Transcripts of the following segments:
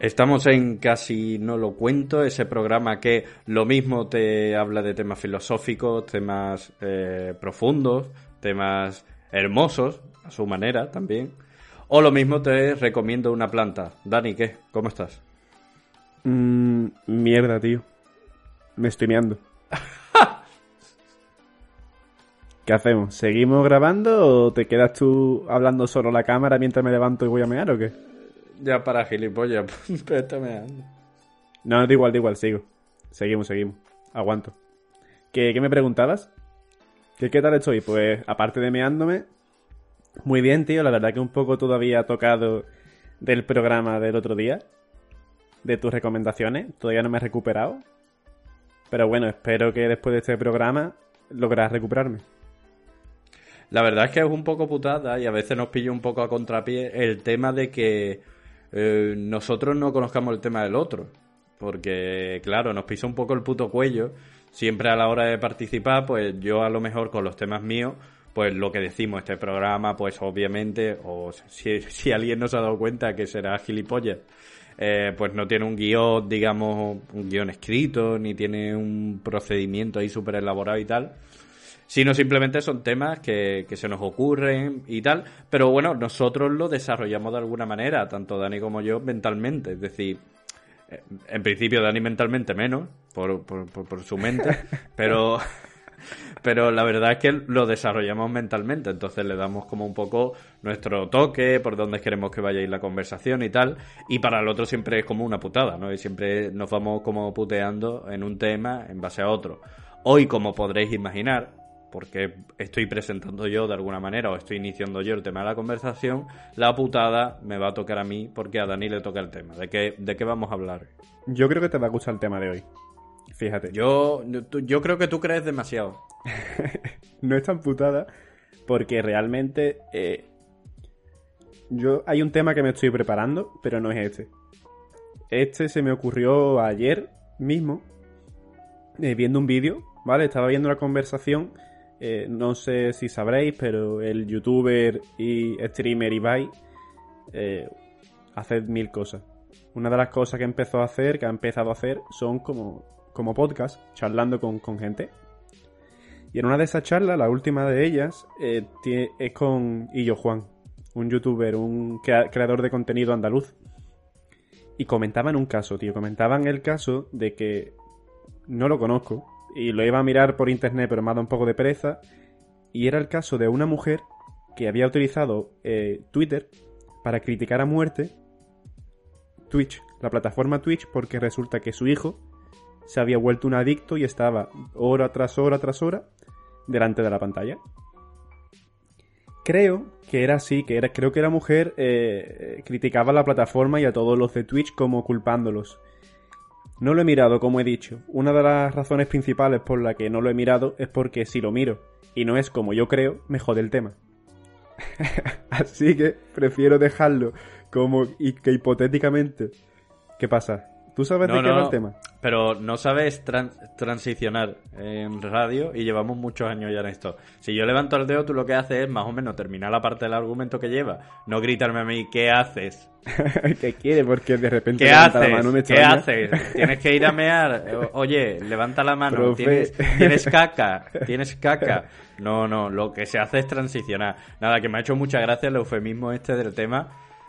Estamos en Casi no lo cuento, ese programa que lo mismo te habla de temas filosóficos, temas eh, profundos, temas hermosos, a su manera también. O lo mismo te recomiendo una planta. Dani, ¿qué? ¿Cómo estás? Mm, mierda, tío. Me estoy meando. ¿Qué hacemos? ¿Seguimos grabando o te quedas tú hablando solo a la cámara mientras me levanto y voy a mear o qué? Ya para gilipollas, pero está meando. No, da igual, da igual, sigo. Seguimos, seguimos. Aguanto. ¿Qué, qué me preguntabas? ¿Qué, ¿Qué tal estoy? Pues, aparte de meándome, muy bien, tío. La verdad que un poco todavía tocado del programa del otro día. De tus recomendaciones. Todavía no me he recuperado. Pero bueno, espero que después de este programa logras recuperarme. La verdad es que es un poco putada y a veces nos pilla un poco a contrapié el tema de que eh, nosotros no conozcamos el tema del otro. Porque, claro, nos pisa un poco el puto cuello. Siempre a la hora de participar, pues yo a lo mejor con los temas míos, pues lo que decimos, este programa, pues obviamente, o si, si alguien no se ha dado cuenta que será gilipollas, eh, pues no tiene un guion, digamos, un guion escrito, ni tiene un procedimiento ahí súper elaborado y tal sino simplemente son temas que, que, se nos ocurren y tal, pero bueno, nosotros lo desarrollamos de alguna manera, tanto Dani como yo, mentalmente, es decir, eh, en principio Dani mentalmente menos, por, por, por, por su mente, pero, pero la verdad es que lo desarrollamos mentalmente, entonces le damos como un poco nuestro toque, por dónde queremos que vaya a ir la conversación y tal, y para el otro siempre es como una putada, ¿no? Y siempre nos vamos como puteando en un tema en base a otro. Hoy, como podréis imaginar, porque estoy presentando yo de alguna manera o estoy iniciando yo el tema de la conversación, la putada me va a tocar a mí porque a Dani le toca el tema. ¿De qué, de qué vamos a hablar? Yo creo que te va a gustar el tema de hoy. Fíjate. Yo, yo creo que tú crees demasiado. no es tan putada porque realmente eh, yo hay un tema que me estoy preparando, pero no es este. Este se me ocurrió ayer mismo eh, viendo un vídeo, ¿vale? Estaba viendo la conversación eh, no sé si sabréis, pero el youtuber y streamer Ibai eh, hace mil cosas. Una de las cosas que empezó a hacer, que ha empezado a hacer, son como, como podcast, charlando con, con gente. Y en una de esas charlas, la última de ellas, eh, es con Illo Juan, un youtuber, un creador de contenido andaluz. Y comentaban un caso, tío. Comentaban el caso de que no lo conozco, y lo iba a mirar por internet, pero me ha dado un poco de pereza. Y era el caso de una mujer que había utilizado eh, Twitter para criticar a muerte Twitch, la plataforma Twitch, porque resulta que su hijo se había vuelto un adicto y estaba hora tras hora tras hora delante de la pantalla. Creo que era así, que era, creo que la mujer eh, criticaba la plataforma y a todos los de Twitch como culpándolos. No lo he mirado, como he dicho. Una de las razones principales por la que no lo he mirado es porque si lo miro y no es como yo creo, me jode el tema. Así que prefiero dejarlo como y que hipotéticamente. ¿Qué pasa? ¿Tú sabes no, de qué no, va el tema? Pero no sabes tran transicionar en radio y llevamos muchos años ya en esto. Si yo levanto el dedo, tú lo que haces es más o menos terminar la parte del argumento que lleva. No gritarme a mí, ¿qué haces? ¿Qué quiere? Porque de repente ¿Qué levanta haces? la mano me ¿Qué extraña. haces? Tienes que ir a mear. Oye, levanta la mano. ¿Tienes, tienes caca. Tienes caca. No, no, lo que se hace es transicionar. Nada, que me ha hecho mucha gracia el eufemismo este del tema.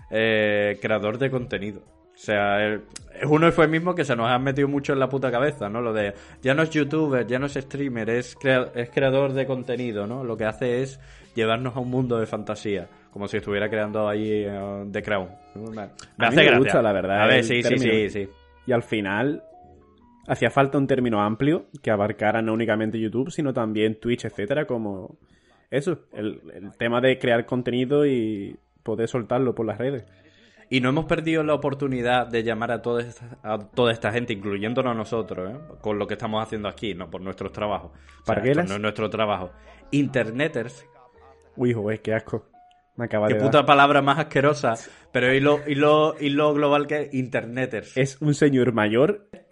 eh, creador de contenido. O sea, es un eufemismo que se nos ha metido mucho en la puta cabeza, ¿no? Lo de ya no es youtuber, ya no es streamer, es, es creador de contenido, ¿no? Lo que hace es llevarnos a un mundo de fantasía, como si estuviera creando ahí uh, The Crown. Me, hace me gusta, la verdad. A ver, sí, sí, sí, sí. Y al final hacía falta un término amplio que abarcara no únicamente YouTube, sino también Twitch, etcétera, como eso, el tema de crear contenido y poder soltarlo por las redes. Y no hemos perdido la oportunidad de llamar a toda esta, a toda esta gente, incluyéndonos nosotros, ¿eh? con lo que estamos haciendo aquí, no por nuestros trabajos. ¿Para qué no es nuestro trabajo. Interneters. Uy, joder, qué asco. Me acaba qué puta palabra más asquerosa. Pero y lo, y lo, y lo global que es Interneters. Es un señor mayor.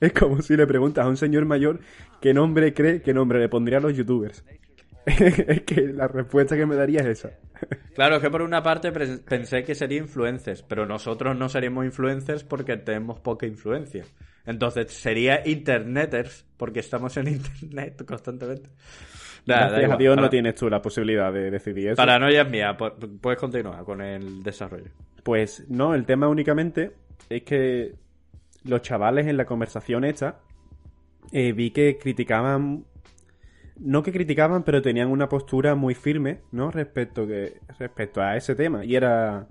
es como si le preguntas a un señor mayor qué nombre cree, qué nombre le pondría a los youtubers. es que la respuesta que me daría es esa. Claro, es que por una parte pensé que sería influencers, pero nosotros no seríamos influencers porque tenemos poca influencia. Entonces sería interneters porque estamos en internet constantemente. Gracias a Dios no tienes tú la posibilidad de decidir eso. Paranoia es mía, puedes continuar con el desarrollo. Pues no, el tema únicamente es que los chavales en la conversación esta eh, vi que criticaban no que criticaban, pero tenían una postura muy firme, ¿no? Respecto, que, respecto a ese tema. Y era,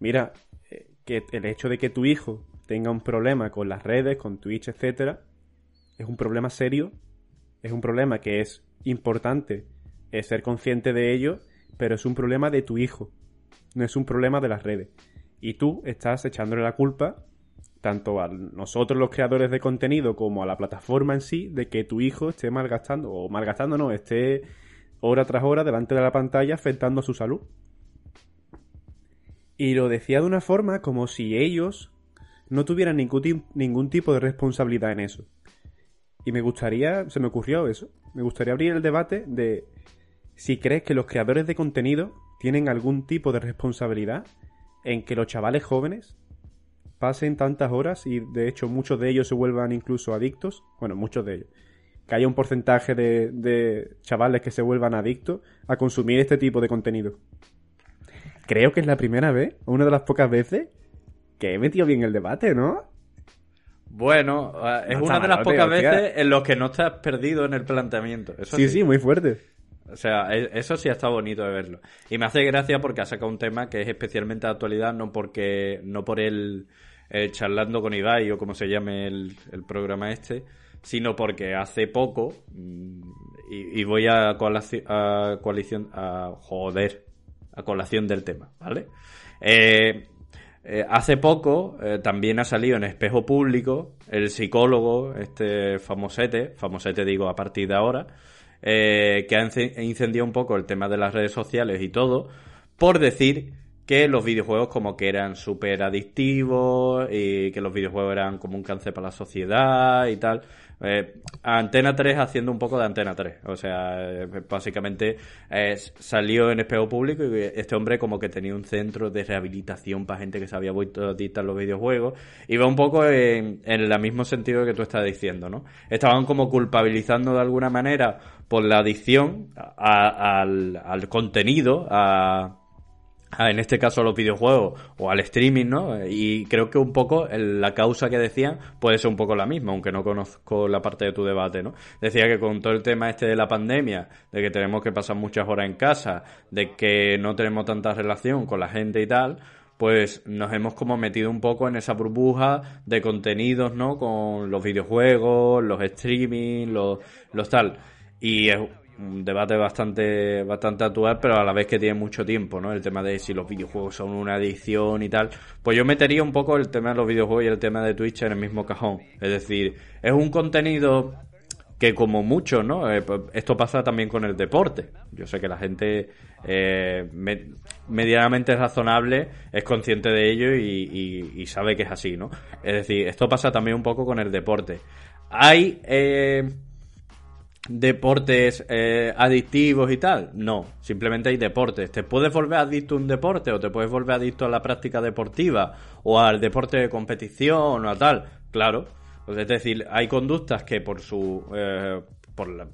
mira, eh, que el hecho de que tu hijo tenga un problema con las redes, con Twitch, etcétera, es un problema serio, es un problema que es importante es ser consciente de ello, pero es un problema de tu hijo, no es un problema de las redes. Y tú estás echándole la culpa tanto a nosotros los creadores de contenido como a la plataforma en sí de que tu hijo esté malgastando, o malgastando no, esté hora tras hora delante de la pantalla afectando a su salud. Y lo decía de una forma como si ellos no tuvieran ningún, ningún tipo de responsabilidad en eso. Y me gustaría, se me ocurrió eso, me gustaría abrir el debate de si crees que los creadores de contenido tienen algún tipo de responsabilidad en que los chavales jóvenes pasen tantas horas y de hecho muchos de ellos se vuelvan incluso adictos, bueno, muchos de ellos, que haya un porcentaje de, chavales que se vuelvan adictos a consumir este tipo de contenido. Creo que es la primera vez, una de las pocas veces, que he metido bien el debate, ¿no? Bueno, eh, es una de las pocas veces en los que no estás perdido en el planteamiento. sí, sí, muy fuerte. O sea, e, eso sí está bonito de verlo. Y me hace gracia porque ha sacado un tema que es especialmente de actualidad, no porque, no por el, charlando con Ibai o como se llame el, programa este, sino porque hace poco, mm, y, voy a, colación, a coalición, a joder, a colación del tema, ¿vale? Eh, eh, hace poco eh, también ha salido en espejo público el psicólogo, este famosete, famosete digo a partir de ahora, eh, que ha incendiado un poco el tema de las redes sociales y todo, por decir que los videojuegos como que eran súper adictivos y que los videojuegos eran como un cáncer para la sociedad y tal. Eh, Antena 3 haciendo un poco de Antena 3. O sea, eh, básicamente eh, salió en espejo público y este hombre como que tenía un centro de rehabilitación para gente que se había vuelto adicta a los videojuegos. Iba un poco en, el mismo sentido que tú estás diciendo, ¿no? Estaban como culpabilizando de alguna manera por la adicción al, al contenido, a en este caso a los videojuegos o al streaming, ¿no? Y creo que un poco la causa que decían puede ser un poco la misma, aunque no conozco la parte de tu debate, ¿no? Decía que con todo el tema este de la pandemia, de que tenemos que pasar muchas horas en casa, de que no tenemos tanta relación con la gente y tal, pues nos hemos como metido un poco en esa burbuja de contenidos, ¿no? Con los videojuegos, los streaming, los, los tal. Y es un debate bastante bastante actual, pero a la vez que tiene mucho tiempo, ¿no? El tema de si los videojuegos son una adicción y tal. Pues yo metería un poco el tema de los videojuegos y el tema de Twitch en el mismo cajón. Es decir, es un contenido que como mucho, ¿no? Eh, pues esto pasa también con el deporte. Yo sé que la gente eh, medianamente razonable es consciente de ello y, y, sabe que es así, ¿no? Es decir, esto pasa también un poco con el deporte. Hay... Eh, deportes eh, adictivos y tal. No, simplemente hay deportes. Te puedes volver adicto a un deporte o te puedes volver adicto a la práctica deportiva o al deporte de competición o a tal. Claro. Pues es decir, hay conductas que por su... Eh, por,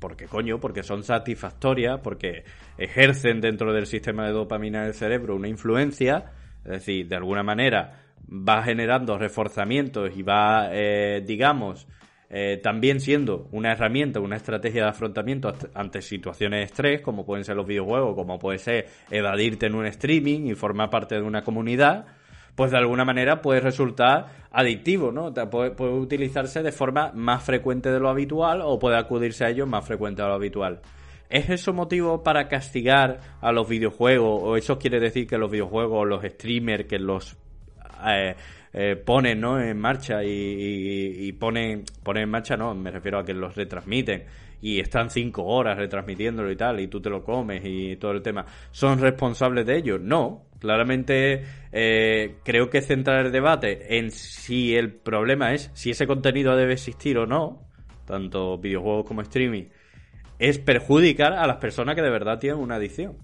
porque coño, porque son satisfactorias, porque ejercen dentro del sistema de dopamina del cerebro una influencia, es decir, de alguna manera va generando reforzamientos y va, eh, digamos, eh, también siendo una herramienta, una estrategia de afrontamiento ante situaciones de estrés, como pueden ser los videojuegos, como puede ser evadirte en un streaming y formar parte de una comunidad, pues de alguna manera puede resultar adictivo, ¿no? Puede, utilizarse de forma más frecuente de lo habitual o puede acudirse a ello más frecuente de lo habitual. ¿Es eso motivo para castigar a los videojuegos? ¿O eso quiere decir que los videojuegos, los streamers que los eh, eh, ponen ¿no? en marcha y, ponen, ponen en marcha, no, me refiero a que los retransmiten y están cinco horas retransmitiéndolo y tal, y tú te lo comes y todo el tema, ¿son responsables de ello? No, claramente eh, creo que centrar el debate en si el problema es si ese contenido debe existir o no, tanto videojuegos como streaming, es perjudicar a las personas que de verdad tienen una adicción.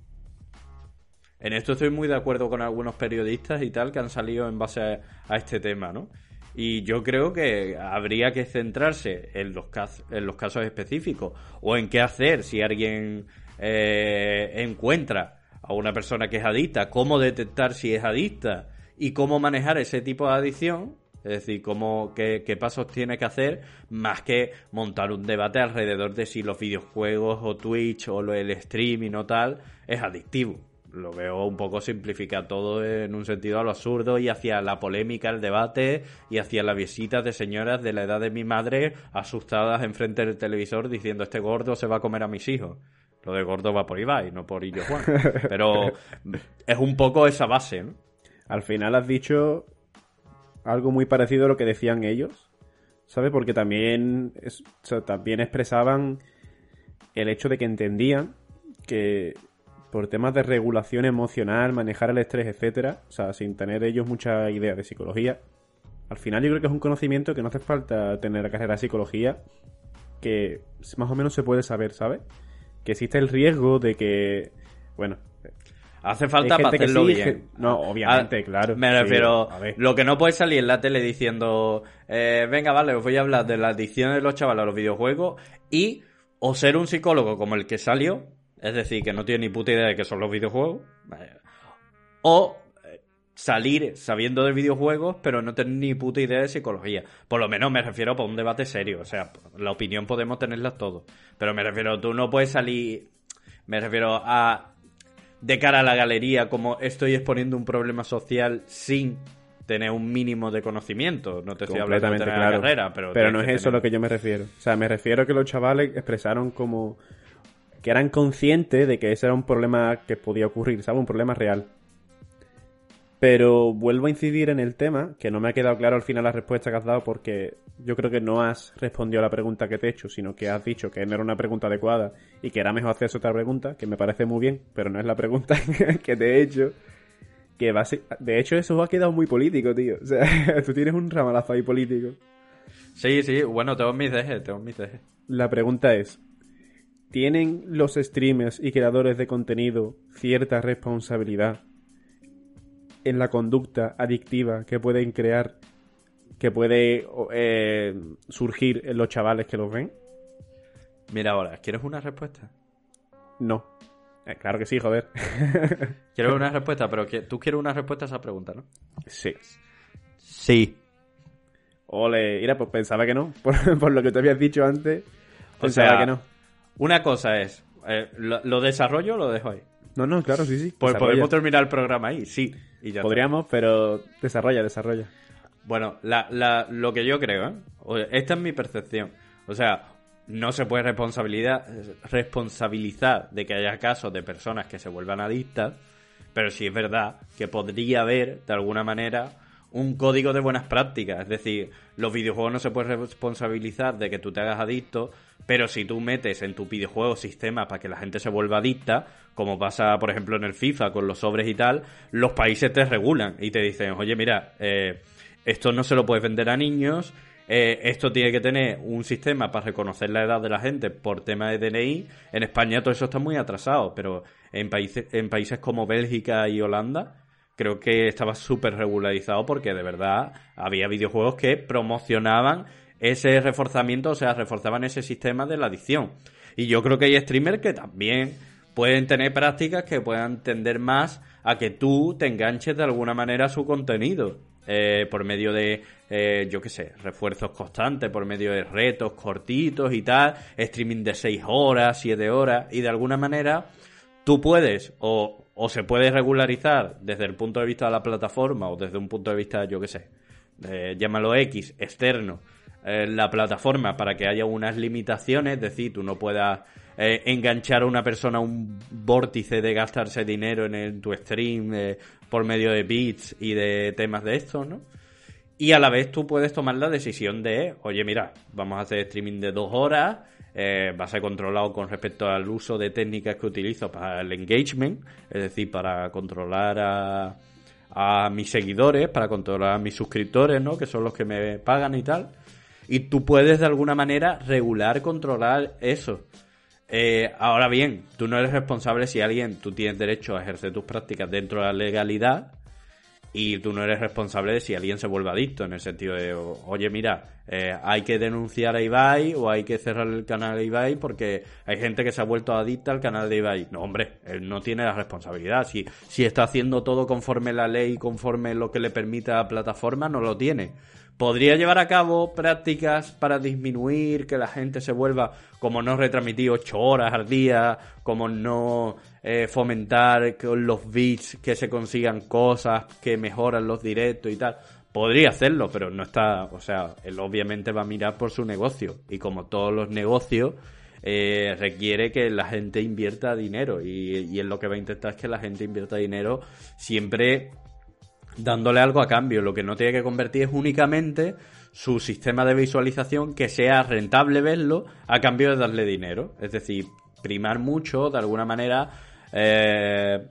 En esto estoy muy de acuerdo con algunos periodistas y tal que han salido en base a, este tema, ¿no? Y yo creo que habría que centrarse en los, casos, específicos o en qué hacer si alguien eh, encuentra a una persona que es adicta, cómo detectar si es adicta y cómo manejar ese tipo de adicción. Es decir, cómo, qué pasos tiene que hacer, más que montar un debate alrededor de si los videojuegos o Twitch o el streaming o tal es adictivo lo veo un poco simplificar todo en un sentido a lo absurdo y hacia la polémica, el debate y hacia las visitas de señoras de la edad de mi madre asustadas enfrente del televisor diciendo este gordo se va a comer a mis hijos. Lo de gordo va por Ibai, no por Illo Juan. Pero es un poco esa base, ¿no? Al final has dicho algo muy parecido a lo que decían ellos, ¿sabes? Porque también, también expresaban el hecho de que entendían que por temas de regulación emocional, manejar el estrés, etcétera, o sea, sin tener ellos mucha idea de psicología. Al final yo creo que es un conocimiento que no hace falta tener la carrera de psicología, que más o menos se puede saber, ¿sabes? Que existe el riesgo de que, bueno, Hace falta para hacerlo bien. No, obviamente, ah, claro. Me refiero. lo que no puede salir en la tele diciendo. Eh, venga, vale, os voy a hablar de la adicción de los chavales a los videojuegos. Y. O ser un psicólogo como el que salió. Es decir, que no tiene ni puta idea de qué son los videojuegos. O eh, salir sabiendo de videojuegos, pero no tener ni puta idea de psicología. Por lo menos me refiero a un debate serio. O sea, la opinión podemos tenerla todos. Pero me refiero, tú no puedes salir. Me refiero a. De cara a la galería, como estoy exponiendo un problema social sin tener un mínimo de conocimiento. No te estoy hablando de tener la carrera, pero. Pero no es eso a lo que yo me refiero. O sea, me refiero a que los chavales expresaron como que eran conscientes de que ese era un problema que podía ocurrir, ¿sabes? Un problema real. Pero vuelvo a incidir en el tema, que no me ha quedado claro al final la respuesta que has dado porque yo creo que no has respondido a la pregunta que te he hecho, sino que has dicho que no era una pregunta adecuada y que era mejor hacer otra pregunta, que me parece muy bien, pero no es la pregunta que te he hecho. Que va De hecho, eso ha quedado muy político, tío. O sea, tú tienes un ramalazo ahí político. Sí, sí, bueno, tengo mis dejes, tengo mis dejes. La pregunta es, ¿Tienen los streamers y creadores de contenido cierta responsabilidad en la conducta adictiva que pueden crear, que puede eh, surgir en los chavales que los ven? Mira ahora, ¿quieres una respuesta? No. Eh, claro que sí, joder. Quiero una respuesta, pero tú quieres una respuesta a esa pregunta, ¿no? Sí. Sí. Ole, mira, pues pensaba que no. Por, lo que te habías dicho antes, pensaba que no. Una cosa es, eh, lo, desarrollo o lo dejo ahí? No, no, claro, sí, sí. Pues podemos terminar el programa ahí, sí. Y ya Podríamos, pero desarrolla, desarrolla. Bueno, lo que yo creo, ¿eh? esta es mi percepción. O sea, no se puede responsabilidad, responsabilizar de que haya casos de personas que se vuelvan adictas, pero sí es verdad que podría haber, de alguna manera, un código de buenas prácticas. Es decir, los videojuegos no se pueden responsabilizar de que tú te hagas adicto, pero si tú metes en tu videojuego sistemas para que la gente se vuelva adicta, como pasa, por ejemplo, en el FIFA con los sobres y tal, los países te regulan y te dicen, oye, mira, eh, esto no se lo puedes vender a niños, eh, esto tiene que tener un sistema para reconocer la edad de la gente por tema de DNI. En España todo eso está muy atrasado, pero en países, en países como Bélgica y Holanda, creo que estaba súper regularizado porque de verdad había videojuegos que promocionaban ese reforzamiento, o sea, reforzaban ese sistema de la adicción. Y yo creo que hay streamers que también pueden tener prácticas que puedan tender más a que tú te enganches de alguna manera a su contenido. Eh, por medio de, eh, yo qué sé, refuerzos constantes, por medio de retos cortitos y tal, streaming de 6 horas, 7 horas, y de alguna manera tú puedes o, o se puede regularizar desde el punto de vista de la plataforma o desde un punto de vista, yo qué sé, eh, llámalo X, externo, la plataforma para que haya unas limitaciones, es decir, tú no puedas eh, enganchar a una persona a un vórtice de gastarse dinero en, tu stream eh, por medio de bits y de temas de estos, ¿no? Y a la vez tú puedes tomar la decisión de, oye, mira, vamos a hacer streaming de dos horas, eh, va a ser controlado con respecto al uso de técnicas que utilizo para el engagement, es decir, para controlar a, a mis seguidores, para controlar a mis suscriptores, ¿no? Que son los que me pagan y tal. Y tú puedes de alguna manera regular, controlar eso. Eh, ahora bien, tú no eres responsable si alguien, tú tienes derecho a ejercer tus prácticas dentro de la legalidad y tú no eres responsable de si alguien se vuelve adicto, en el sentido de, oye, mira, eh, hay que denunciar a Ibai o hay que cerrar el canal de Ibai porque hay gente que se ha vuelto adicta al canal de Ibai. No, hombre, él no tiene la responsabilidad. Si, si está haciendo todo conforme la ley, conforme lo que le permite a la plataforma, no lo tiene podría llevar a cabo prácticas para disminuir que la gente se vuelva, como no retransmitir ocho horas al día, como no eh, fomentar con los beats que se consigan cosas que mejoran los directos y tal. Podría hacerlo, pero no está, o sea, él obviamente va a mirar por su negocio y como todos los negocios eh, requiere que la gente invierta dinero y, y él lo que va a intentar es que la gente invierta dinero siempre dándole algo a cambio. Lo que no tiene que convertir es únicamente su sistema de visualización que sea rentable verlo a cambio de darle dinero. Es decir, primar mucho, de alguna manera, eh,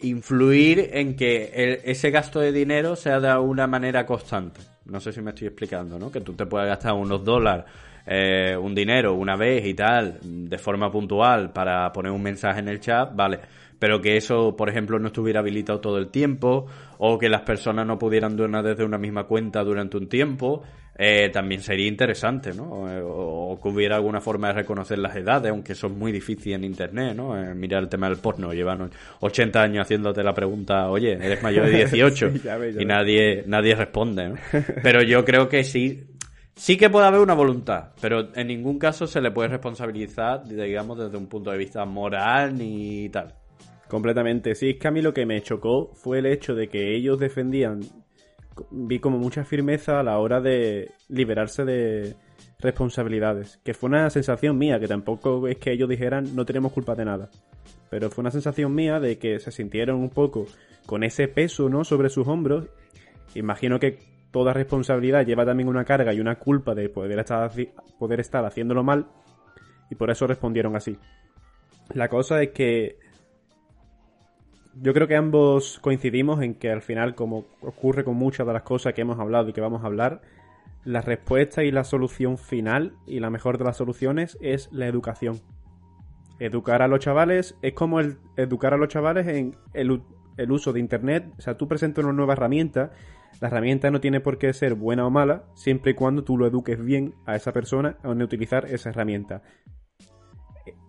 influir en que ese gasto de dinero sea de una manera constante. No sé si me estoy explicando, ¿no? Que tú te puedas gastar unos dólares, eh, un dinero una vez y tal, de forma puntual para poner un mensaje en el chat, vale pero que eso, por ejemplo, no estuviera habilitado todo el tiempo, o que las personas no pudieran donar desde una misma cuenta durante un tiempo, eh, también sería interesante, ¿no? O, que hubiera alguna forma de reconocer las edades, aunque eso es muy difícil en Internet, ¿no? Eh, mirar el tema del porno, llevan 80 años haciéndote la pregunta, oye, ¿eres mayor de 18? y nadie, nadie responde, ¿no? Pero yo creo que sí, Sí que puede haber una voluntad, pero en ningún caso se le puede responsabilizar, digamos, desde un punto de vista moral ni tal. Completamente. Sí, es que a mí lo que me chocó fue el hecho de que ellos defendían, vi como mucha firmeza a la hora de liberarse de responsabilidades. Que fue una sensación mía, que tampoco es que ellos dijeran no tenemos culpa de nada. Pero fue una sensación mía de que se sintieron un poco con ese peso, ¿no? Sobre sus hombros. Imagino que toda responsabilidad lleva también una carga y una culpa de poder estar, poder estar haciéndolo mal. Y por eso respondieron así. La cosa es que yo creo que ambos coincidimos en que al final, como ocurre con muchas de las cosas que hemos hablado y que vamos a hablar, la respuesta y la solución final y la mejor de las soluciones es la educación. Educar a los chavales es como el educar a los chavales en el, el uso de Internet. O sea, tú presentas una nueva herramienta. La herramienta no tiene por qué ser buena o mala, siempre y cuando tú lo eduques bien a esa persona a utilizar esa herramienta.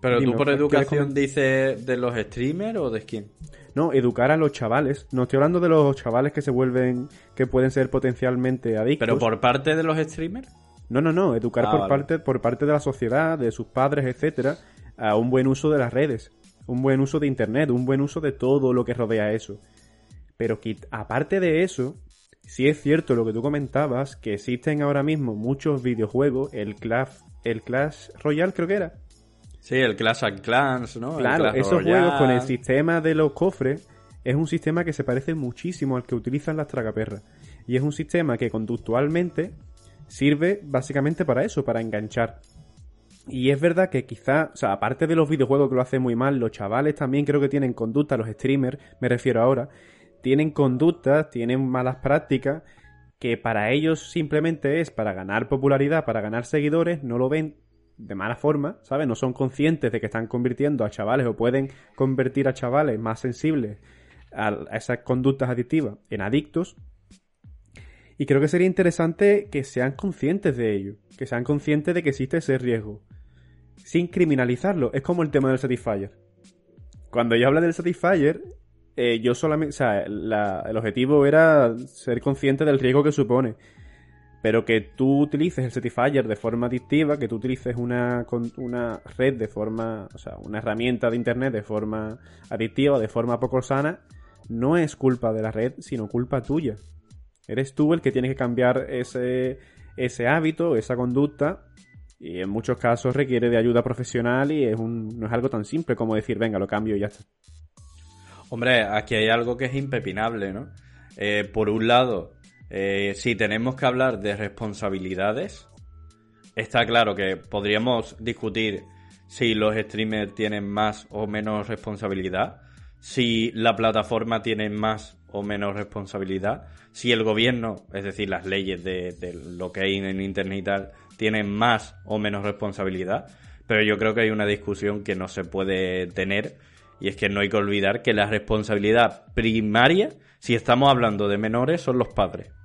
Pero tú por educación dices de los streamers o de quién? No, educar a los chavales. No estoy hablando de los chavales que se vuelven, que pueden ser potencialmente adictos. ¿Pero por parte de los streamers? No, no, no. Educar ah, por, parte, por parte de la sociedad, de sus padres, etcétera, a un buen uso de las redes. Un buen uso de internet, un buen uso de todo lo que rodea eso. Pero que, aparte de eso, sí es cierto lo que tú comentabas, que existen ahora mismo muchos videojuegos, el Clash, el Clash Royale creo que era, Sí, el Clash of Clans, ¿no? Claro, esos juegos con el sistema de los cofres es un sistema que se parece muchísimo al que utilizan las tragaperras. Y es un sistema que conductualmente sirve básicamente para eso, para enganchar. Y es verdad que quizá, o sea, aparte de los videojuegos que lo hacen muy mal, los chavales también creo que tienen conducta, los streamers, me refiero ahora, tienen conductas, tienen malas prácticas, que para ellos simplemente es para ganar popularidad, para ganar seguidores, no lo ven de mala forma, ¿sabes? No son conscientes de que están convirtiendo a chavales o pueden convertir a chavales más sensibles a, esas conductas adictivas en adictos. Y creo que sería interesante que sean conscientes de ello, que sean conscientes de que existe ese riesgo. sin criminalizarlo. Es como el tema del Satisfyer. Cuando yo hablo del Satisfyer, eh, yo solamente, o sea, el objetivo era ser consciente del riesgo que supone. Pero que tú utilices el Satisfyer de forma adictiva, que tú utilices una, una red de forma, o sea, una herramienta de Internet de forma adictiva, de forma poco sana, no es culpa de la red, sino culpa tuya. Eres tú el que tienes que cambiar ese, ese hábito, esa conducta, y en muchos casos requiere de ayuda profesional y es un, no es algo tan simple como decir, venga, lo cambio y ya está. Hombre, aquí hay algo que es impepinable, ¿no? Eh, por un lado, eh, si tenemos que hablar de responsabilidades, está claro que podríamos discutir si los streamers tienen más o menos responsabilidad, si la plataforma tiene más o menos responsabilidad, si el gobierno, es decir, las leyes de, de lo que hay en Internet y tal, tienen más o menos responsabilidad, pero yo creo que hay una discusión que no se puede tener y es que no hay que olvidar que la responsabilidad primaria, si estamos hablando de menores, son los padres.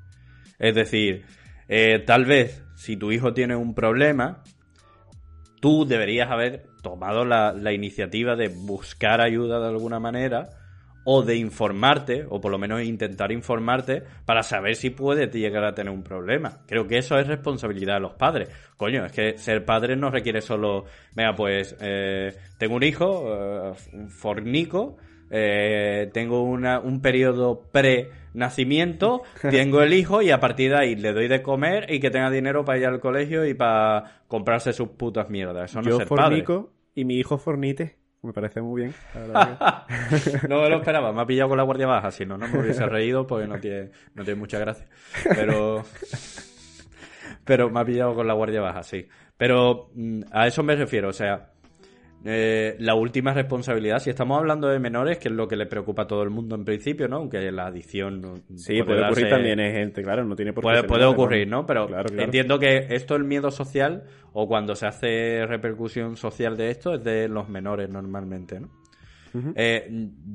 Es decir, eh, tal vez si tu hijo tiene un problema, tú deberías haber tomado la, la, iniciativa de buscar ayuda de alguna manera o de informarte, o por lo menos intentar informarte para saber si puedes llegar a tener un problema. Creo que eso es responsabilidad de los padres. Coño, es que ser padre no requiere solo, venga, pues eh, tengo un hijo, eh, un fornico, eh, tengo una, un periodo pre-nacimiento, tengo el hijo y a partir de ahí le doy de comer y que tenga dinero para ir al colegio y para comprarse sus putas mierdas. Eso no Yo es ser fornico padre. y mi hijo fornite. Me parece muy bien. no me lo esperaba, me ha pillado con la guardia baja, si no, no me hubiese reído porque no tiene, no tiene mucha gracia. Pero. Pero me ha pillado con la guardia baja, sí. Pero mm, a eso me refiero, o sea, eh, la última responsabilidad, si estamos hablando de menores, que es lo que le preocupa a todo el mundo en principio, ¿no? Aunque la adicción... no- Sí, puede, darse- ocurrir también en gente, claro, no tiene por qué Puede, ocurrir, ¿no? Pero Claro, claro. entiendo que esto, el miedo social, o cuando se hace repercusión social de esto, es de los menores normalmente, ¿no? Eh,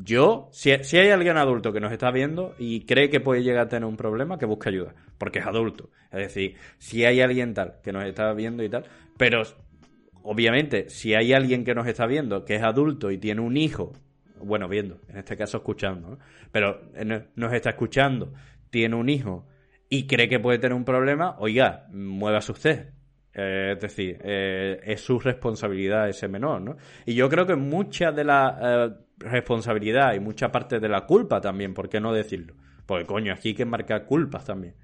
yo, si, si hay alguien adulto que nos está viendo y cree que puede llegar a tener un problema, que busque ayuda, porque es adulto. Es decir, si hay alguien tal que nos está viendo y tal, pero obviamente, si hay alguien que nos está viendo que es adulto y tiene un hijo, bueno, viendo, en este caso escuchando, ¿no? pero eh, no- nos está escuchando, tiene un hijo y cree que puede tener un problema, oiga, muévase usted. Eh, es decir, eh, es su responsabilidad ese menor, ¿no? Y yo creo que mucha de la responsabilidad y mucha parte de la culpa también, ¿por qué no decirlo? Porque coño, aquí hay que marcar culpas también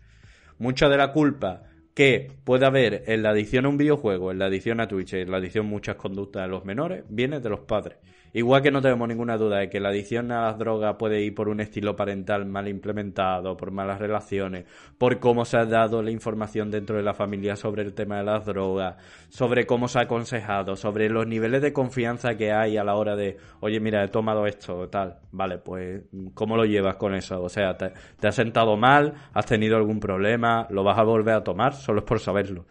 mucha de la culpa que puede haber en la adicción a un videojuego, en la adicción a Twitch, en la adicción a muchas conductas de los menores, viene de los padres. Igual que no tenemos ninguna duda de que la adicción a las drogas puede ir por un estilo parental mal implementado, por malas relaciones, por cómo se ha dado la información dentro de la familia sobre el tema de las drogas, sobre cómo se ha aconsejado, sobre los niveles de confianza que hay a la hora de, oye, mira, he tomado esto, tal. Vale, pues, ¿cómo lo llevas con eso? O sea, ¿te, has sentado mal? ¿Has tenido algún problema? ¿Lo vas a volver a tomar? Solo es por saberlo.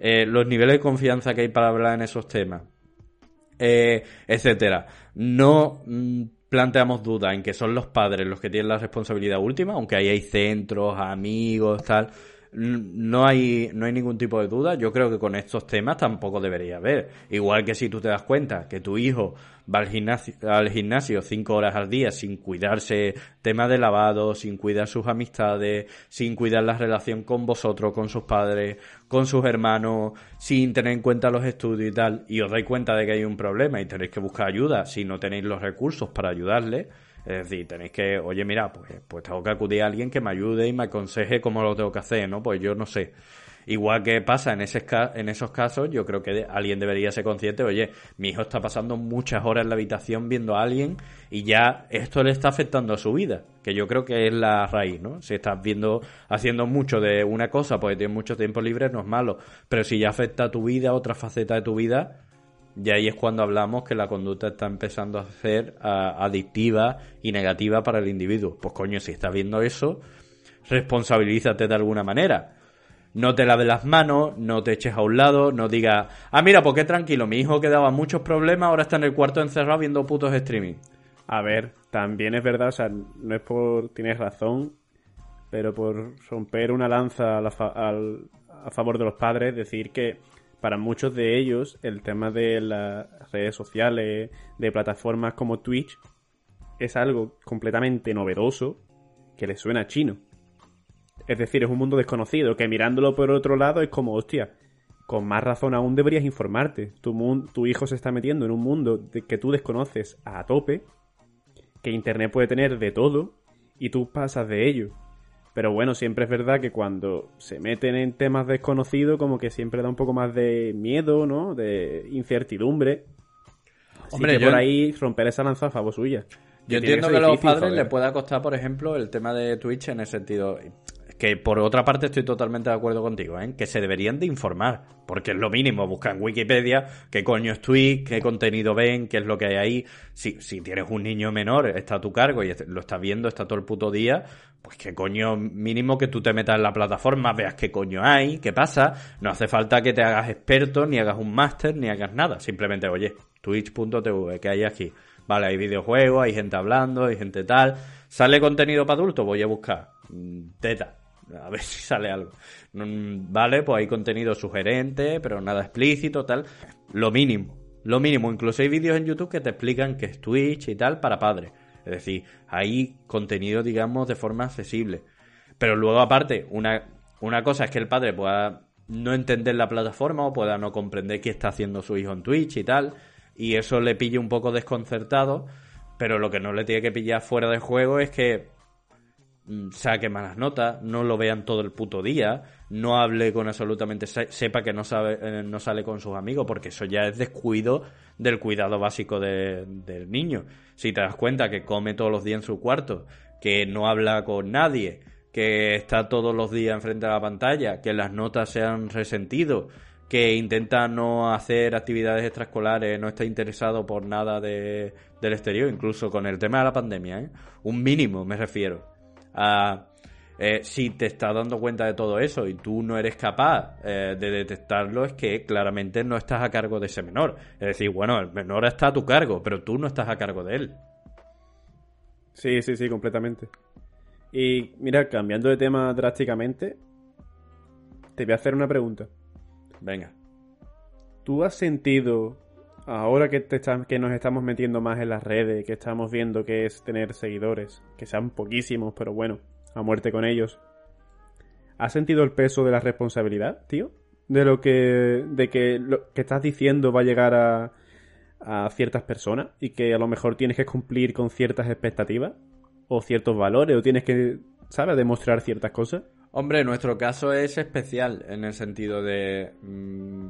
Eh, los niveles de confianza que hay para hablar en esos temas eh, etcétera. No mm, planteamos duda en que son los padres los que tienen la responsabilidad última, aunque ahí hay centros, amigos, tal. No hay, no hay ningún tipo de duda. Yo creo que con estos temas tampoco debería haber. Igual que si tú te das cuenta que tu hijo va al gimnasio, al gimnasio cinco horas al día sin cuidarse tema de lavado, sin cuidar sus amistades, sin cuidar la relación con vosotros, con sus padres, con sus hermanos, sin tener en cuenta los estudios y tal, y os dais cuenta de que hay un problema y tenéis que buscar ayuda si no tenéis los recursos para ayudarle, es decir, tenéis que, oye, mira, pues, pues tengo que acudir a alguien que me ayude y me aconseje cómo lo tengo que hacer, ¿no? Pues yo no sé. Igual que pasa en, esos casos, yo creo que alguien debería ser consciente, oye, mi hijo está pasando muchas horas en la habitación viendo a alguien y ya esto le está afectando a su vida, que yo creo que es la raíz, ¿no? Si estás viendo, haciendo mucho de una cosa porque tienes mucho tiempo libre, no es malo, pero si ya afecta a tu vida, otra faceta de tu vida, y ahí es cuando hablamos que la conducta está empezando a ser adictiva y negativa para el individuo. Pues coño, si estás viendo eso, responsabilízate de alguna manera. No te laves las manos, no te eches a un lado, no digas, ah, mira, pues qué tranquilo, mi hijo que daba muchos problemas, ahora está en el cuarto encerrado viendo putos streaming. A ver, también es verdad, o sea, no es por. Tienes razón, pero por romper una lanza a, la fa- al- a favor de los padres, decir que para muchos de ellos el tema de las redes sociales, de plataformas como Twitch, es algo completamente novedoso que les suena chino. Es decir, es un mundo desconocido que mirándolo por otro lado es como, hostia, con más razón aún deberías informarte. Tu, tu hijo se está metiendo en un mundo de que tú desconoces a tope, que Internet puede tener de todo, y tú pasas de ello. Pero bueno, siempre es verdad que cuando se meten en temas desconocidos, como que siempre da un poco más de miedo, ¿no? De incertidumbre. Hombre, por ahí romper esa lanza a favor suya. Yo entiendo que, a los padres les pueda costar, por ejemplo, el tema de Twitch en el sentido que por otra parte estoy totalmente de acuerdo contigo, ¿eh? que se deberían de informar, porque es lo mínimo, busca en Wikipedia qué coño es Twitch, qué contenido ven, qué es lo que hay ahí. Si, si tienes un niño menor, está a tu cargo y lo está viendo, está todo el puto día, pues qué coño mínimo que tú te metas en la plataforma, veas qué coño hay, qué pasa. No hace falta que te hagas experto, ni hagas un máster, ni hagas nada. Simplemente, oye, twitch.tv, que hay aquí. Vale, hay videojuegos, hay gente hablando, hay gente tal. ¿Sale contenido para adultos? Voy a buscar. Mm, teta a ver si sale algo. Vale, pues hay contenido sugerente, pero nada explícito, tal. Lo mínimo, lo mínimo. Incluso hay vídeos en YouTube que te explican que es Twitch y tal para padres. Es decir, hay contenido, digamos, de forma accesible. Pero luego, aparte, una, una cosa es que el padre pueda no entender la plataforma o pueda no comprender qué está haciendo su hijo en Twitch y tal. Y eso le pille un poco desconcertado. Pero lo que no le tiene que pillar fuera de juego es que saque malas notas, no lo vean todo el puto día, no hable con absolutamente, sepa que no, sabe, eh, no sale con sus amigos, porque eso ya es descuido del cuidado básico del niño. Si te das cuenta que come todos los días en su cuarto, que no habla con nadie, que está todos los días enfrente de la pantalla, que las notas se han resentido, que intenta no hacer actividades extraescolares, no está interesado por nada de, del exterior, incluso con el tema de la pandemia, ¿eh? un mínimo me refiero eh, si te estás dando cuenta de todo eso y tú no eres capaz eh, de detectarlo, es que claramente no estás a cargo de ese menor. Es decir, bueno, el menor está a tu cargo, pero tú no estás a cargo de él. Sí, sí, sí, completamente. Y mira, cambiando de tema drásticamente, te voy a hacer una pregunta. Venga. ¿Tú has sentido, ahora que, te que nos estamos metiendo más en las redes, que estamos viendo que es tener seguidores, que sean poquísimos, pero bueno, a muerte con ellos. ¿Has sentido el peso de la responsabilidad, tío? De lo que. de que lo que estás diciendo va a llegar a. a ciertas personas y que a lo mejor tienes que cumplir con ciertas expectativas o ciertos valores o tienes que, ¿sabes?, demostrar ciertas cosas. Hombre, nuestro caso es especial en el sentido de. Mm,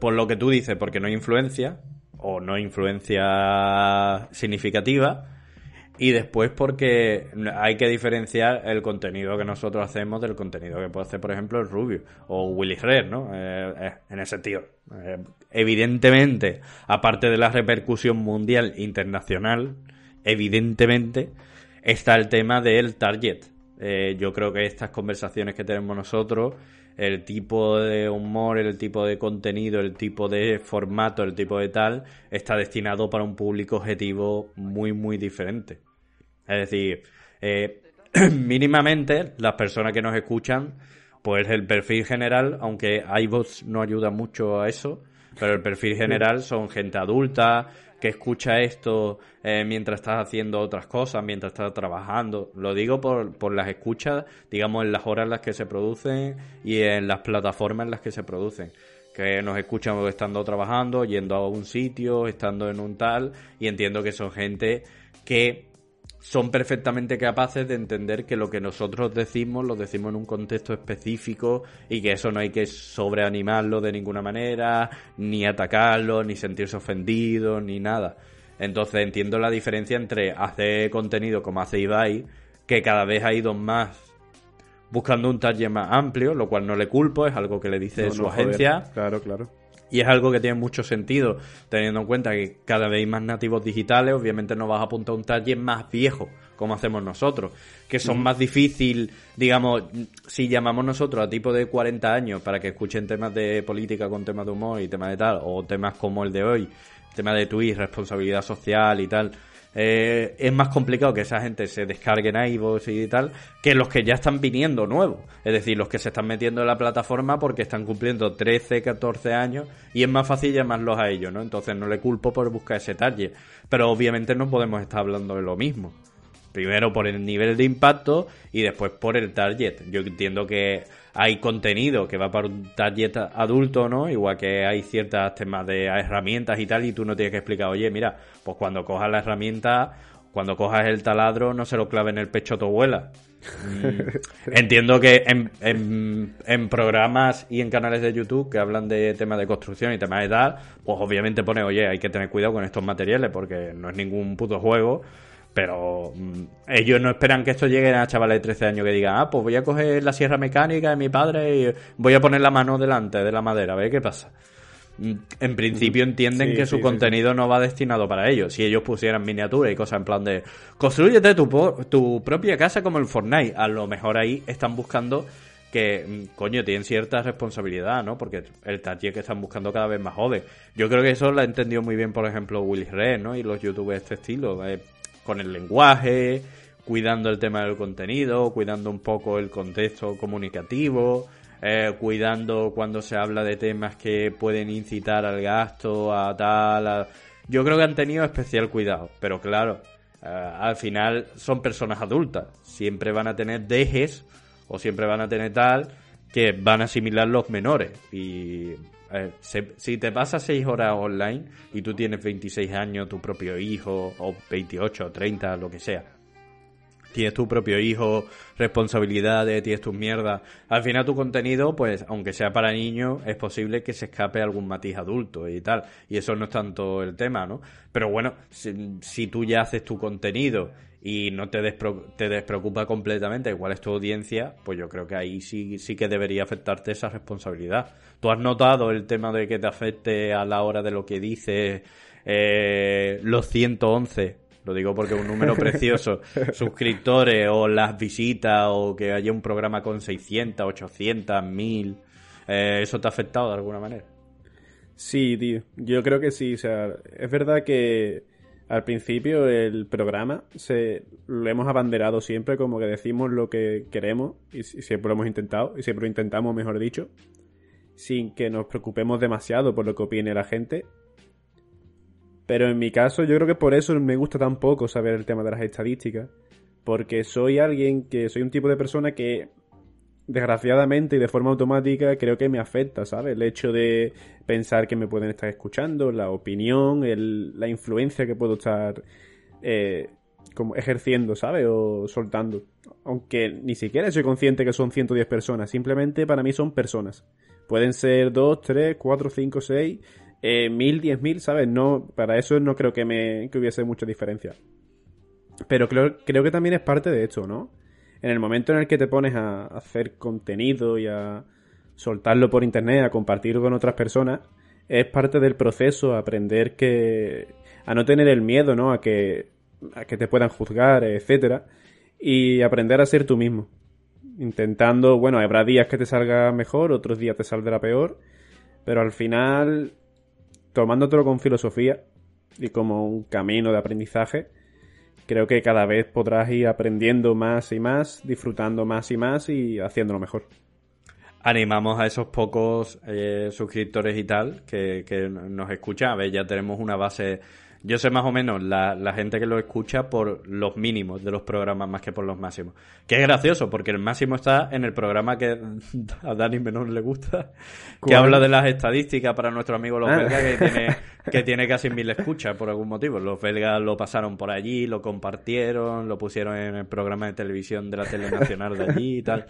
por lo que tú dices, porque no hay influencia o no hay influencia significativa y después porque hay que diferenciar el contenido que nosotros hacemos del contenido que puede hacer, por ejemplo, el Rubio o Willy Red, ¿no? Eh, eh, en ese sentido. Eh, evidentemente, aparte de la repercusión mundial internacional, evidentemente está el tema del target. yo creo que estas conversaciones que tenemos nosotros, el tipo de humor, el tipo de contenido, el tipo de formato, el tipo de tal, está destinado para un público objetivo muy, muy diferente. Es decir, eh, mínimamente las personas que nos escuchan, pues el perfil general, aunque iVoox no ayuda mucho a eso, pero el perfil general son gente adulta que escucha esto eh, mientras estás haciendo otras cosas, mientras estás trabajando. Lo digo por, por las escuchas, digamos, en las horas en las que se producen y en las plataformas en las que se producen que nos escuchan estando trabajando, yendo a un sitio, estando en un tal, y entiendo que son gente que son perfectamente capaces de entender que lo que nosotros decimos lo decimos en un contexto específico y que eso no hay que sobreanimarlo de ninguna manera, ni atacarlo, ni sentirse ofendido, ni nada. Entonces entiendo la diferencia entre hacer contenido como hace Ibai, que cada vez ha ido más buscando un taller más amplio, lo cual no le culpo, es algo que le dice su agencia. Claro, claro. Y es algo que tiene mucho sentido, teniendo en cuenta que cada vez hay más nativos digitales, obviamente no vas a apuntar un taller más viejo, como hacemos nosotros, que son más difícil, digamos, si llamamos nosotros a tipo de 40 años para que escuchen temas de política con temas de humor y temas de tal, o temas como el de hoy, tema de Twitch, responsabilidad social y tal, eh, es más complicado que esa gente se descargue en iVoox y tal, que los que ya están viniendo nuevos. Es decir, los que se están metiendo en la plataforma porque están cumpliendo 13, 14 años y es más fácil llamarlos a ellos, ¿no? Entonces no le culpo por buscar ese target. Pero obviamente no podemos estar hablando de lo mismo. Primero por el nivel de impacto y después por el target. Yo entiendo que hay contenido que va para un target adulto, ¿no? Igual que hay ciertas temas de herramientas y tal, y tú no tienes que explicar, oye, mira, pues cuando cojas la herramienta, cuando cojas el taladro, no se lo clave en el pecho a tu abuela. Mm, entiendo que en, en, en, programas y en canales de YouTube que hablan de temas de construcción y temas de tal, pues obviamente pone, oye, hay que tener cuidado con estos materiales porque no es ningún puto juego pero mm, ellos no esperan que esto llegue a chavales de 13 años que digan, ah, pues voy a coger la sierra mecánica de mi padre y voy a poner la mano delante de la madera, a ver qué pasa. Mm, en principio entienden que su contenido no va destinado para ellos. Si ellos pusieran miniaturas y cosas en plan de construyete tu, tu propia casa como el Fortnite, a lo mejor ahí están buscando que, mm, coño, tienen cierta responsabilidad, ¿no? Porque el target que están buscando cada vez más joven. Yo creo que eso lo ha entendido muy bien, por ejemplo, Willy Red, ¿no? Y los youtubers de este estilo. Eh, con el lenguaje, cuidando el tema del contenido, cuidando un poco el contexto comunicativo, eh, cuidando cuando se habla de temas que pueden incitar al gasto, a tal. Yo creo que han tenido especial cuidado, pero claro, eh, al final son personas adultas, siempre van a tener dejes o siempre van a tener tal que van a asimilar los menores y si te pasas 6 horas online y tú tienes 26 años, tu propio hijo, o 28 o 30, lo que sea, tienes tu propio hijo, responsabilidades, tienes tus mierdas. Al final tu contenido, pues, aunque sea para niños, es posible que se escape algún matiz adulto y tal. Y eso no es tanto el tema, ¿no? Pero bueno, si tú ya haces tu contenido y no te, te despreocupa completamente cuál es tu audiencia, pues yo creo que ahí sí, sí que debería afectarte esa responsabilidad. ¿Tú has notado el tema de que te afecte a la hora de lo que dices eh, los 111? Lo digo porque es un número precioso. Suscriptores o las visitas o que haya un programa con 600, 800, 1000. ¿Eso te ha afectado de alguna manera? Sí, tío. Yo creo que sí. O sea, es verdad que al principio el programa se lo hemos abanderado siempre como que decimos lo que queremos y, siempre lo hemos intentado y siempre lo intentamos, mejor dicho, sin que nos preocupemos demasiado por lo que opine la gente. Pero en mi caso yo creo que por eso me gusta tan poco saber el tema de las estadísticas, porque soy alguien que soy un tipo de persona que desgraciadamente y de forma automática creo que me afecta, ¿sabes? El hecho de pensar que me pueden estar escuchando, la opinión, el, la influencia que puedo estar eh, como ejerciendo, ¿sabes? O soltando. Aunque ni siquiera soy consciente que son 110 personas, simplemente para mí son personas. Pueden ser 2, 3, 4, 5, 6, eh, 1000, 10.000, ¿sabes? No, para eso no creo que, me, que hubiese mucha diferencia. Pero creo, creo que también es parte de esto, ¿no? En el momento en el que te pones a hacer contenido y a soltarlo por internet, a compartirlo con otras personas, es parte del proceso aprender que a no tener el miedo, ¿no? A que a que te puedan juzgar, etcétera, y aprender a ser tú mismo. Intentando, bueno, habrá días que te salga mejor, otros días te saldrá peor, pero al final tomándotelo con filosofía y como un camino de aprendizaje, creo que cada vez podrás ir aprendiendo más y más, disfrutando más y más y haciéndolo mejor. Animamos a esos pocos eh, suscriptores y tal que, que nos escuchan. A ver, ya tenemos una base yo sé más o menos la, la, gente que lo escucha por los mínimos de los programas más que por los máximos. Que es gracioso, porque el máximo está en el programa que a Dani menos le gusta, que habla de las estadísticas para nuestro amigo los ah. belgas, que tiene, que tiene casi mil escuchas por algún motivo. Los belgas lo pasaron por allí, lo compartieron, lo pusieron en el programa de televisión de la tele nacional de allí y tal.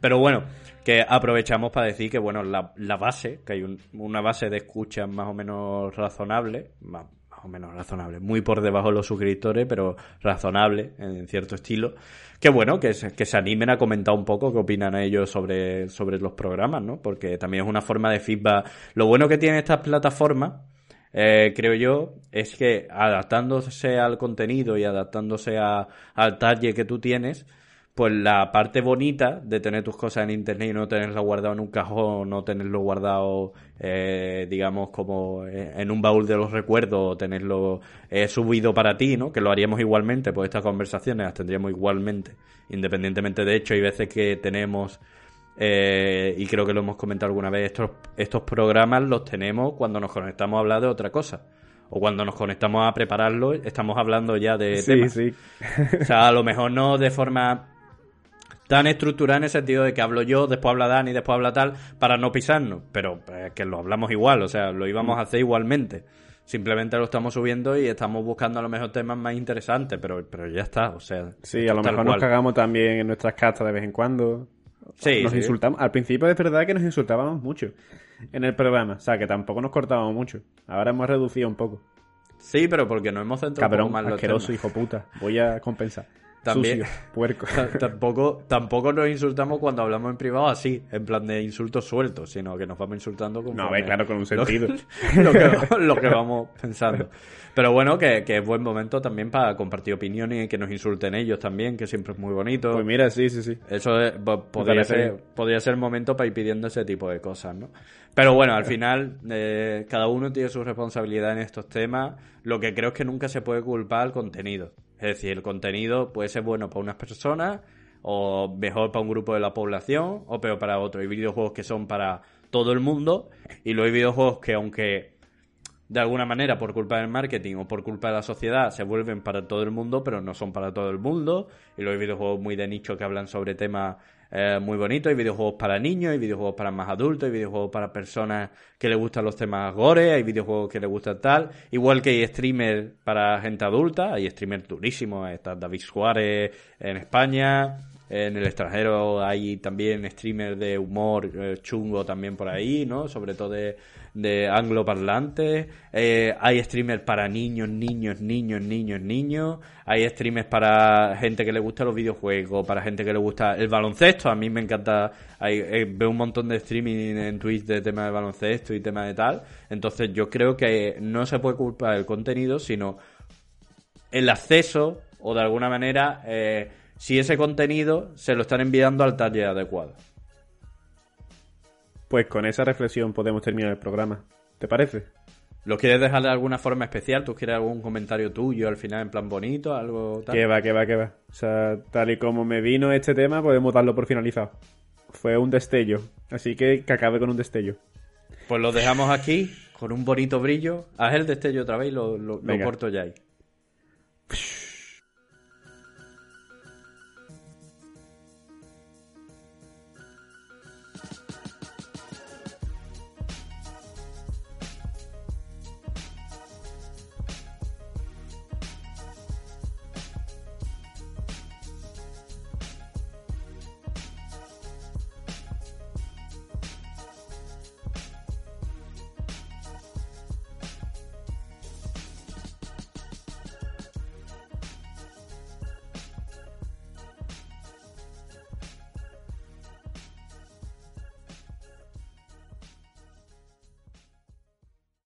Pero bueno, que aprovechamos para decir que, bueno, la, la base, que hay una base de escuchas más o menos razonable, más, o menos razonable. Muy por debajo de los suscriptores, pero razonable en cierto estilo. Que bueno, que se, que se animen a comentar un poco qué opinan ellos sobre, sobre los programas, ¿no? Porque también es una forma de feedback. Lo bueno que tiene estas plataformas, eh, creo yo, es que adaptándose al contenido y adaptándose a, al target que tú tienes, pues la parte bonita de tener tus cosas en internet y no tenerlo guardado en un cajón, no tenerlo guardado, eh, digamos, como en un baúl de los recuerdos, o tenerlo eh, subido para ti, ¿no? Que lo haríamos igualmente, pues estas conversaciones las tendríamos igualmente, independientemente de hecho, hay veces que tenemos, eh, y creo que lo hemos comentado alguna vez, estos, estos programas los tenemos cuando nos conectamos a hablar de otra cosa o cuando nos conectamos a prepararlo, estamos hablando ya de sí, temas. Sí. O sea, a lo mejor no de forma tan estructurada en el sentido de que hablo yo, después habla Dani, después habla tal, para no pisarnos, pero eh, que lo hablamos igual, o sea, lo íbamos a hacer igualmente. Simplemente lo estamos subiendo y estamos buscando a lo mejor temas más interesantes, pero, pero ya está, o sea. Sí, a lo mejor nos cagamos también en nuestras castas de vez en cuando. Sí, nos insultamos. Al principio es verdad que nos insultábamos mucho en el programa, o sea, que tampoco nos cortábamos mucho. Ahora hemos reducido un poco. Sí, pero porque no hemos centrado Cabrón, un poco más asqueroso, hijo puta. Voy a compensar. También, Sucio, puerco. tampoco, tampoco nos insultamos cuando hablamos en privado así, en plan de insultos sueltos, sino que nos vamos insultando con No, ve, claro, con un sentido. Lo, que, lo que vamos pensando. Pero bueno, que, que, es buen momento también para compartir opiniones y que nos insulten ellos también, que siempre es muy bonito. Pues mira, sí, sí, sí. Eso es, podría, ser, podría ser el momento para ir pidiendo ese tipo de cosas, ¿no? Pero bueno, al final, eh, cada uno tiene su responsabilidad en estos temas. Lo que creo es que nunca se puede culpar al contenido. Es decir, el contenido puede ser bueno para unas personas, o mejor para un grupo de la población, o peor para otro. Hay videojuegos que son para todo el mundo, y luego hay videojuegos que, aunque de alguna manera por culpa del marketing o por culpa de la sociedad se vuelven para todo el mundo, pero no son para todo el mundo. Y hay videojuegos muy de nicho que hablan sobre temas eh, muy bonitos. Hay videojuegos para niños, hay videojuegos para más adultos, hay videojuegos para personas que les gustan los temas gore, hay videojuegos que les gustan tal. Igual que hay streamers para gente adulta, hay streamers durísimos. Está David Suárez en España. En el extranjero hay también streamers de humor eh, chungo también por ahí, ¿no? Sobre todo de, de angloparlantes. Eh, hay streamers para niños, niños, niños, niños, niños. Hay streamers para gente que le gusta los videojuegos, para gente que le gusta el baloncesto. A mí me encanta. Hay, eh, veo un montón de streaming en Twitch de tema de baloncesto y tema de tal. Entonces yo creo que no se puede culpar el contenido, sino el acceso o de alguna manera eh, si ese contenido se lo están enviando al taller adecuado. Pues con esa reflexión podemos terminar el programa. ¿Te parece? ¿Lo quieres dejar de alguna forma especial? ¿Tú quieres algún comentario tuyo al final en plan bonito? algo tal? Que va, que va, que va. O sea, tal y como me vino este tema, podemos darlo por finalizado. Fue un destello. Así que que acabe con un destello. Pues lo dejamos aquí, con un bonito brillo. Haz el destello otra vez y lo, lo, lo corto ya ahí.